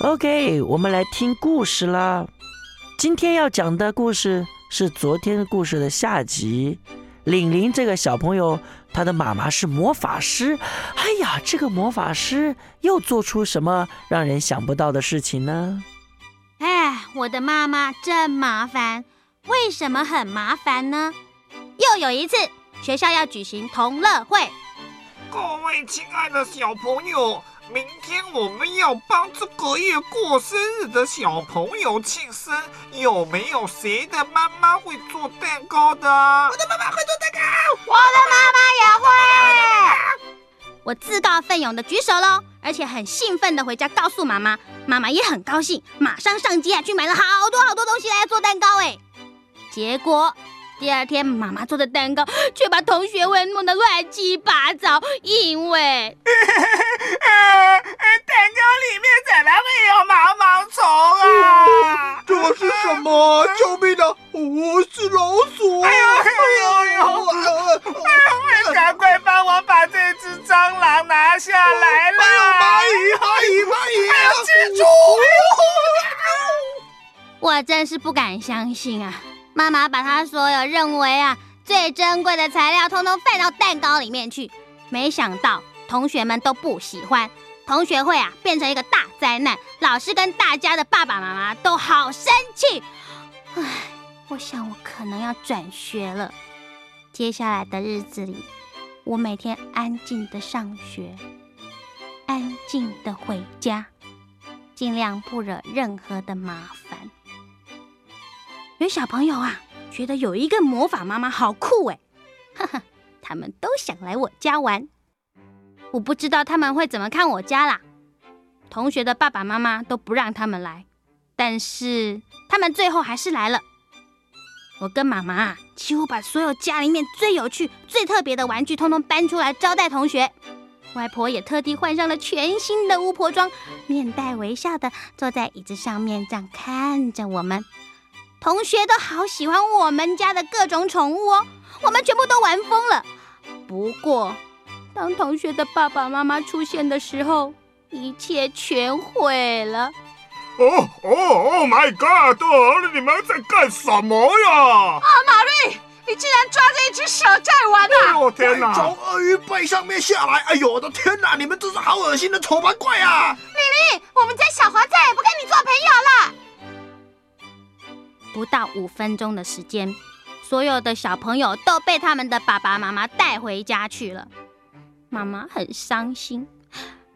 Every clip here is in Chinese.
OK，我们来听故事啦。今天要讲的故事是昨天故事的下集。玲玲这个小朋友，她的妈妈是魔法师。哎呀，这个魔法师又做出什么让人想不到的事情呢？哎，我的妈妈真麻烦。为什么很麻烦呢？又有一次，学校要举行同乐会。各位亲爱的小朋友。明天我们要帮这个月过生日的小朋友庆生，有没有谁的妈妈会做蛋糕的？我的妈妈会做蛋糕，我的妈妈也会。我自告奋勇的举手喽，而且很兴奋的回家告诉妈妈，妈妈也很高兴，马上上街啊去买了好多好多东西来做蛋糕。哎，结果。第二天，妈妈做的蛋糕却把同学会弄得乱七八糟，因为蛋糕里面怎么会有毛毛虫啊？这是什么？救命啊！我是老鼠！哎呦哎呦哎呦！赶快帮我把这只蟑螂拿下来了！蚂蚁蚂蚁蚂蚁！还有蜘蛛！我真是不敢相信啊！妈妈把她所有认为啊最珍贵的材料，通通放到蛋糕里面去。没想到同学们都不喜欢，同学会啊变成一个大灾难。老师跟大家的爸爸妈妈都好生气。唉，我想我可能要转学了。接下来的日子里，我每天安静的上学，安静的回家，尽量不惹任何的麻烦。有小朋友啊，觉得有一个魔法妈妈好酷哎，哈哈，他们都想来我家玩。我不知道他们会怎么看我家啦。同学的爸爸妈妈都不让他们来，但是他们最后还是来了。我跟妈妈几乎把所有家里面最有趣、最特别的玩具通通搬出来招待同学。外婆也特地换上了全新的巫婆装，面带微笑的坐在椅子上面，这样看着我们。同学都好喜欢我们家的各种宠物哦，我们全部都玩疯了。不过，当同学的爸爸妈妈出现的时候，一切全毁了。哦哦哦，My God！你们在干什么呀？啊，玛丽，你竟然抓着一只蛇在玩啊！哎呦天哪！从鳄鱼背上面下来，哎呦我的天哪！你们真是好恶心的丑八怪啊！丽丽，我们家小华再也不跟你做朋友了。不到五分钟的时间，所有的小朋友都被他们的爸爸妈妈带回家去了。妈妈很伤心，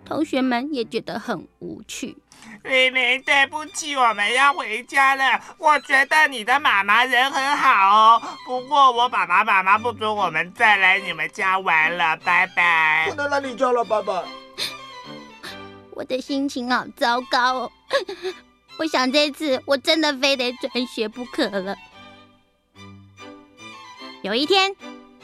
同学们也觉得很无趣。玲玲，对不起，我们要回家了。我觉得你的妈妈人很好哦，不过我爸爸妈妈不准我们再来你们家玩了。拜拜。不能来你家了，爸爸。我的心情好糟糕哦。我想这次我真的非得转学不可了。有一天，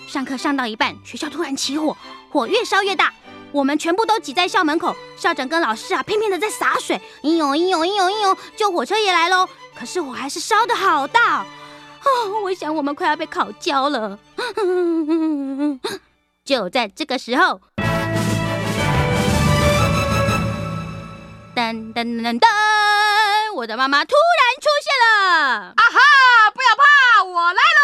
上课上到一半，学校突然起火，火越烧越大，我们全部都挤在校门口。校长跟老师啊，拼命的在洒水，英勇英勇英勇英勇！救火车也来喽，可是火还是烧的好大哦，我想我们快要被烤焦了。就在这个时候，噔噔噔噔。我的妈妈突然出现了！啊哈！不要怕，我来喽！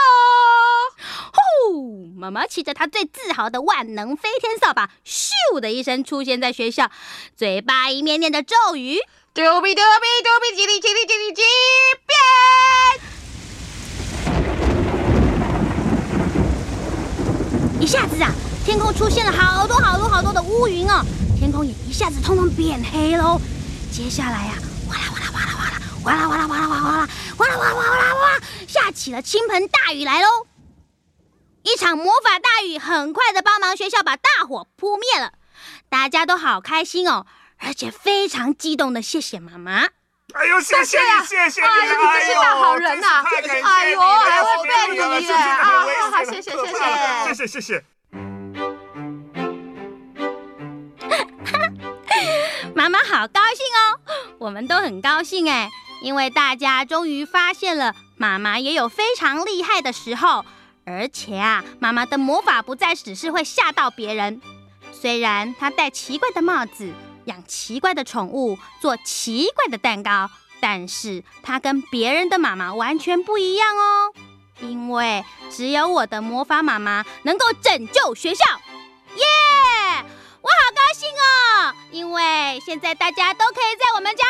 呼！妈妈骑着她最自豪的万能飞天扫把，咻的一声出现在学校，嘴巴一面念着咒语：丢比丢比丢比叽里叽里叽里叽变！一下子啊，天空出现了好多好多好多的乌云哦，天空也一下子通通变黑喽。接下来呀。哗啦哗啦哗啦哗啦，哗啦哗啦哗啦哗啦哗啦，哗啦哗啦哗啦哗啦，下起了倾盆大雨来喽！一场魔法大雨很快的帮忙学校把大火扑灭了，大家都好开心哦，而且非常激动的谢谢妈妈。哎呦，谢谢你，谢谢你，哎呦，你真是大好人呐！哎呦，还会背你耶！啊，好，谢谢，谢谢，谢谢，谢谢。妈妈好高兴哦，我们都很高兴哎，因为大家终于发现了妈妈也有非常厉害的时候，而且啊，妈妈的魔法不再只是会吓到别人，虽然她戴奇怪的帽子，养奇怪的宠物，做奇怪的蛋糕。但是她跟别人的妈妈完全不一样哦，因为只有我的魔法妈妈能够拯救学校。耶！我好高兴哦，因为现在大家都可以在我们家